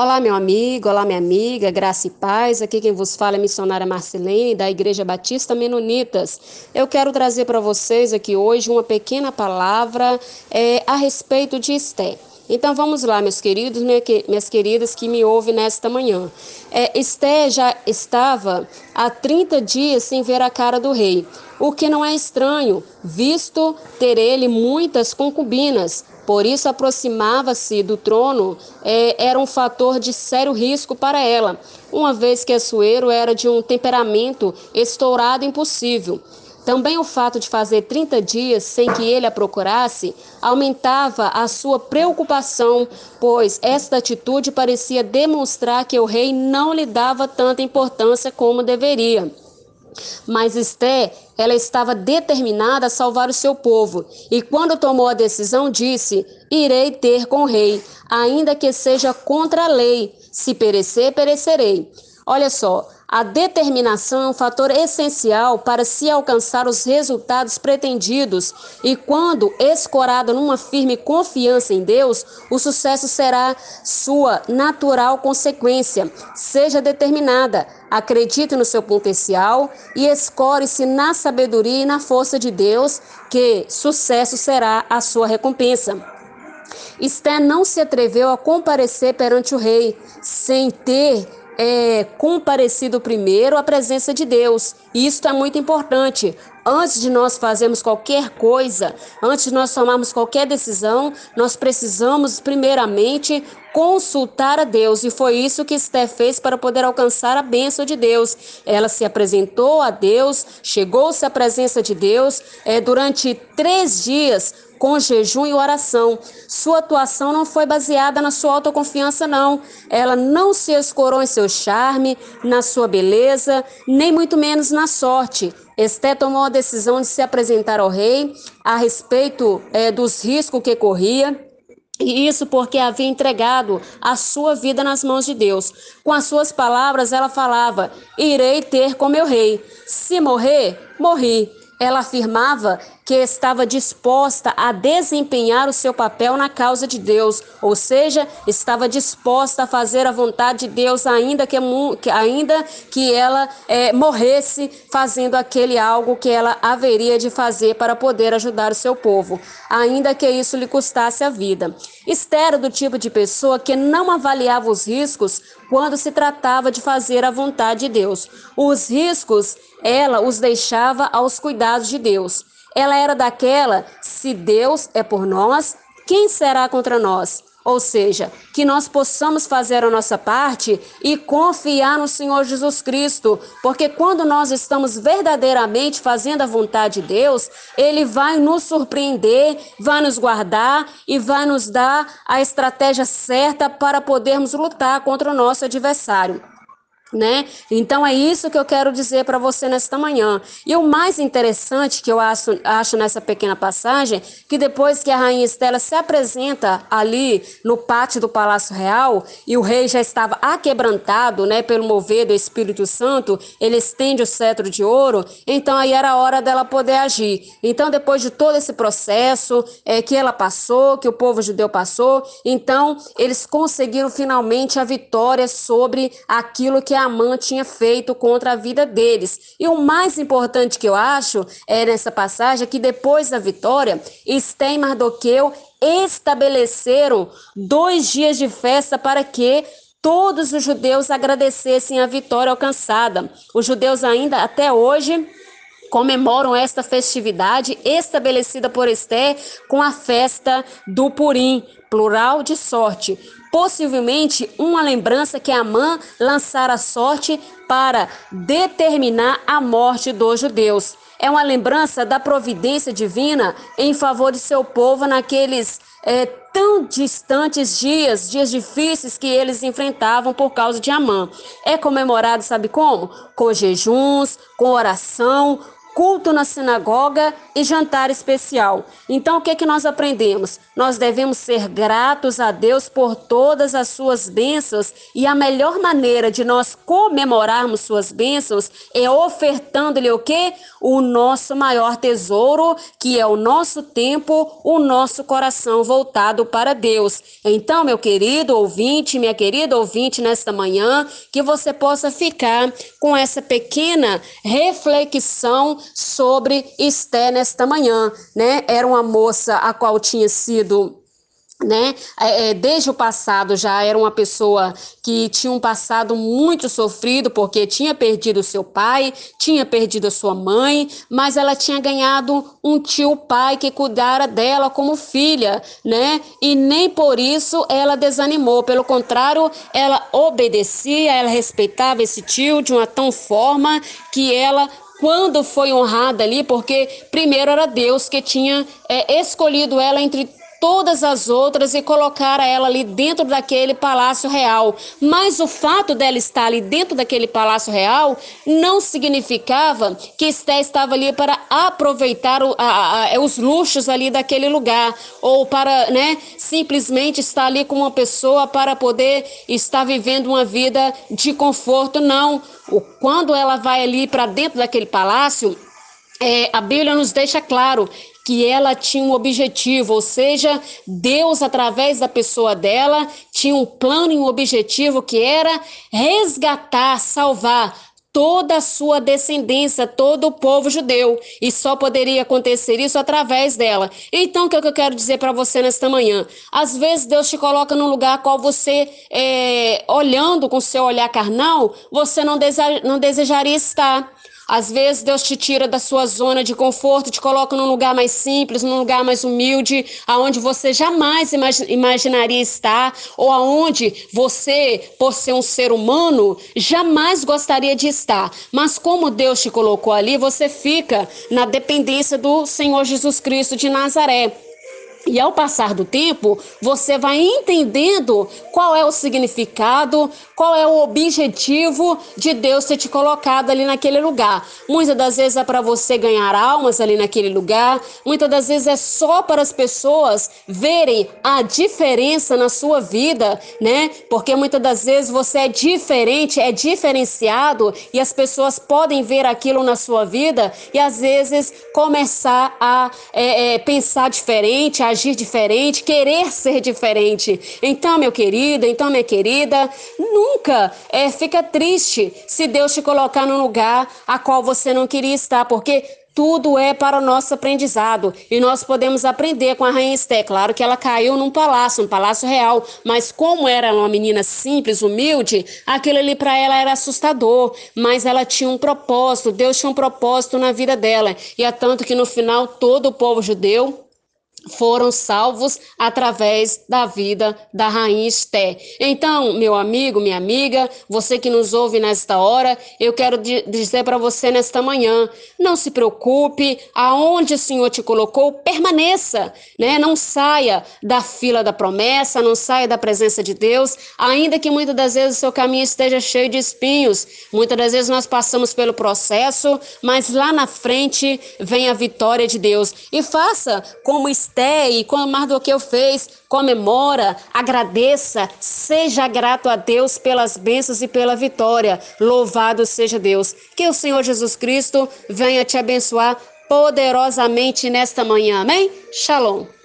Olá, meu amigo, olá, minha amiga, graça e paz. Aqui quem vos fala é a missionária Marcelene, da Igreja Batista Menonitas. Eu quero trazer para vocês aqui hoje uma pequena palavra é, a respeito de Esté. Então vamos lá, meus queridos, minhas queridas que me ouvem nesta manhã. É, Esté já estava há 30 dias sem ver a cara do rei, o que não é estranho, visto ter ele muitas concubinas, por isso, aproximava-se do trono é, era um fator de sério risco para ela, uma vez que Assuero era de um temperamento estourado impossível. Também o fato de fazer 30 dias sem que ele a procurasse aumentava a sua preocupação, pois esta atitude parecia demonstrar que o rei não lhe dava tanta importância como deveria. Mas Esté, ela estava determinada a salvar o seu povo, e quando tomou a decisão, disse: Irei ter com o rei, ainda que seja contra a lei. Se perecer, perecerei. Olha só, a determinação é um fator essencial para se alcançar os resultados pretendidos, e quando escorada numa firme confiança em Deus, o sucesso será sua natural consequência. Seja determinada, acredite no seu potencial e escore-se na sabedoria e na força de Deus, que sucesso será a sua recompensa. Esté não se atreveu a comparecer perante o rei sem ter é, comparecido primeiro à presença de Deus. E isso é muito importante. Antes de nós fazermos qualquer coisa, antes de nós tomarmos qualquer decisão, nós precisamos primeiramente consultar a Deus. E foi isso que Esté fez para poder alcançar a bênção de Deus. Ela se apresentou a Deus, chegou-se à presença de Deus é, durante três dias com jejum e oração. Sua atuação não foi baseada na sua autoconfiança, não. Ela não se escorou em seu charme, na sua beleza, nem muito menos na sorte. Esté tomou a decisão de se apresentar ao rei a respeito é, dos riscos que corria. E isso porque havia entregado a sua vida nas mãos de Deus. Com as suas palavras, ela falava: Irei ter com meu rei. Se morrer, morri. Ela afirmava que estava disposta a desempenhar o seu papel na causa de Deus, ou seja, estava disposta a fazer a vontade de Deus, ainda que, ainda que ela é, morresse fazendo aquele algo que ela haveria de fazer para poder ajudar o seu povo, ainda que isso lhe custasse a vida. Esther do tipo de pessoa que não avaliava os riscos quando se tratava de fazer a vontade de Deus. Os riscos ela os deixava aos cuidados de Deus. Ela era daquela: se Deus é por nós, quem será contra nós? Ou seja, que nós possamos fazer a nossa parte e confiar no Senhor Jesus Cristo, porque quando nós estamos verdadeiramente fazendo a vontade de Deus, Ele vai nos surpreender, vai nos guardar e vai nos dar a estratégia certa para podermos lutar contra o nosso adversário né? Então é isso que eu quero dizer para você nesta manhã. E o mais interessante que eu acho, acho nessa pequena passagem, que depois que a rainha Estela se apresenta ali no pátio do Palácio Real e o rei já estava aquebrantado, né, pelo mover do Espírito Santo, ele estende o cetro de ouro, então aí era a hora dela poder agir. Então depois de todo esse processo é, que ela passou, que o povo judeu passou, então eles conseguiram finalmente a vitória sobre aquilo que Amã tinha feito contra a vida deles. E o mais importante que eu acho é nessa passagem é que depois da vitória, Esté e Mardoqueu estabeleceram dois dias de festa para que todos os judeus agradecessem a vitória alcançada. Os judeus ainda até hoje comemoram esta festividade estabelecida por Esté com a festa do Purim, plural de sorte. Possivelmente uma lembrança que Amã lançara a sorte para determinar a morte dos judeus. É uma lembrança da providência divina em favor de seu povo naqueles é, tão distantes dias, dias difíceis que eles enfrentavam por causa de Amã. É comemorado, sabe como? Com jejuns, com oração, culto na sinagoga e jantar especial. Então, o que, que nós aprendemos? Nós devemos ser gratos a Deus por todas as suas bênçãos e a melhor maneira de nós comemorarmos suas bênçãos é ofertando-lhe o que? O nosso maior tesouro, que é o nosso tempo, o nosso coração voltado para Deus. Então, meu querido ouvinte, minha querida ouvinte, nesta manhã, que você possa ficar com essa pequena reflexão sobre Esté nesta manhã, né? Era uma moça a qual tinha sido né? É, é, desde o passado já era uma pessoa que tinha um passado muito sofrido porque tinha perdido seu pai, tinha perdido a sua mãe, mas ela tinha ganhado um tio pai que cuidara dela como filha, né? E nem por isso ela desanimou, pelo contrário, ela obedecia, ela respeitava esse tio de uma tão forma que ela quando foi honrada ali, porque primeiro era Deus que tinha é, escolhido ela entre todas as outras e colocar ela ali dentro daquele palácio real. Mas o fato dela estar ali dentro daquele palácio real não significava que Esté estava ali para aproveitar o, a, a, os luxos ali daquele lugar ou para, né, simplesmente estar ali com uma pessoa para poder estar vivendo uma vida de conforto. Não. Quando ela vai ali para dentro daquele palácio, é, a Bíblia nos deixa claro que ela tinha um objetivo, ou seja, Deus, através da pessoa dela, tinha um plano e um objetivo que era resgatar, salvar toda a sua descendência, todo o povo judeu. E só poderia acontecer isso através dela. Então, o que eu quero dizer para você nesta manhã? Às vezes Deus te coloca num lugar qual você, é, olhando com seu olhar carnal, você não, deseja, não desejaria estar. Às vezes Deus te tira da sua zona de conforto, te coloca num lugar mais simples, num lugar mais humilde, aonde você jamais imaginaria estar, ou aonde você, por ser um ser humano, jamais gostaria de estar. Mas como Deus te colocou ali, você fica na dependência do Senhor Jesus Cristo de Nazaré. E ao passar do tempo, você vai entendendo qual é o significado, qual é o objetivo de Deus ter te colocado ali naquele lugar. Muitas das vezes é para você ganhar almas ali naquele lugar, muitas das vezes é só para as pessoas verem a diferença na sua vida, né? Porque muitas das vezes você é diferente, é diferenciado e as pessoas podem ver aquilo na sua vida e às vezes começar a é, é, pensar diferente, agir diferente, querer ser diferente. Então, meu querido, então, minha querida, nunca é, fica triste se Deus te colocar num lugar a qual você não queria estar, porque tudo é para o nosso aprendizado e nós podemos aprender com a rainha Esté. Claro que ela caiu num palácio, um palácio real, mas como era uma menina simples, humilde, aquilo ali para ela era assustador, mas ela tinha um propósito, Deus tinha um propósito na vida dela. E é tanto que no final todo o povo judeu foram salvos através da vida da rainha Esté. Então, meu amigo, minha amiga, você que nos ouve nesta hora, eu quero dizer para você nesta manhã, não se preocupe, aonde o Senhor te colocou, permaneça, né? Não saia da fila da promessa, não saia da presença de Deus, ainda que muitas das vezes o seu caminho esteja cheio de espinhos. Muitas das vezes nós passamos pelo processo, mas lá na frente vem a vitória de Deus. E faça como Esté E como Mardoqueu fez, comemora, agradeça, seja grato a Deus pelas bênçãos e pela vitória. Louvado seja Deus. Que o Senhor Jesus Cristo venha te abençoar poderosamente nesta manhã. Amém? Shalom.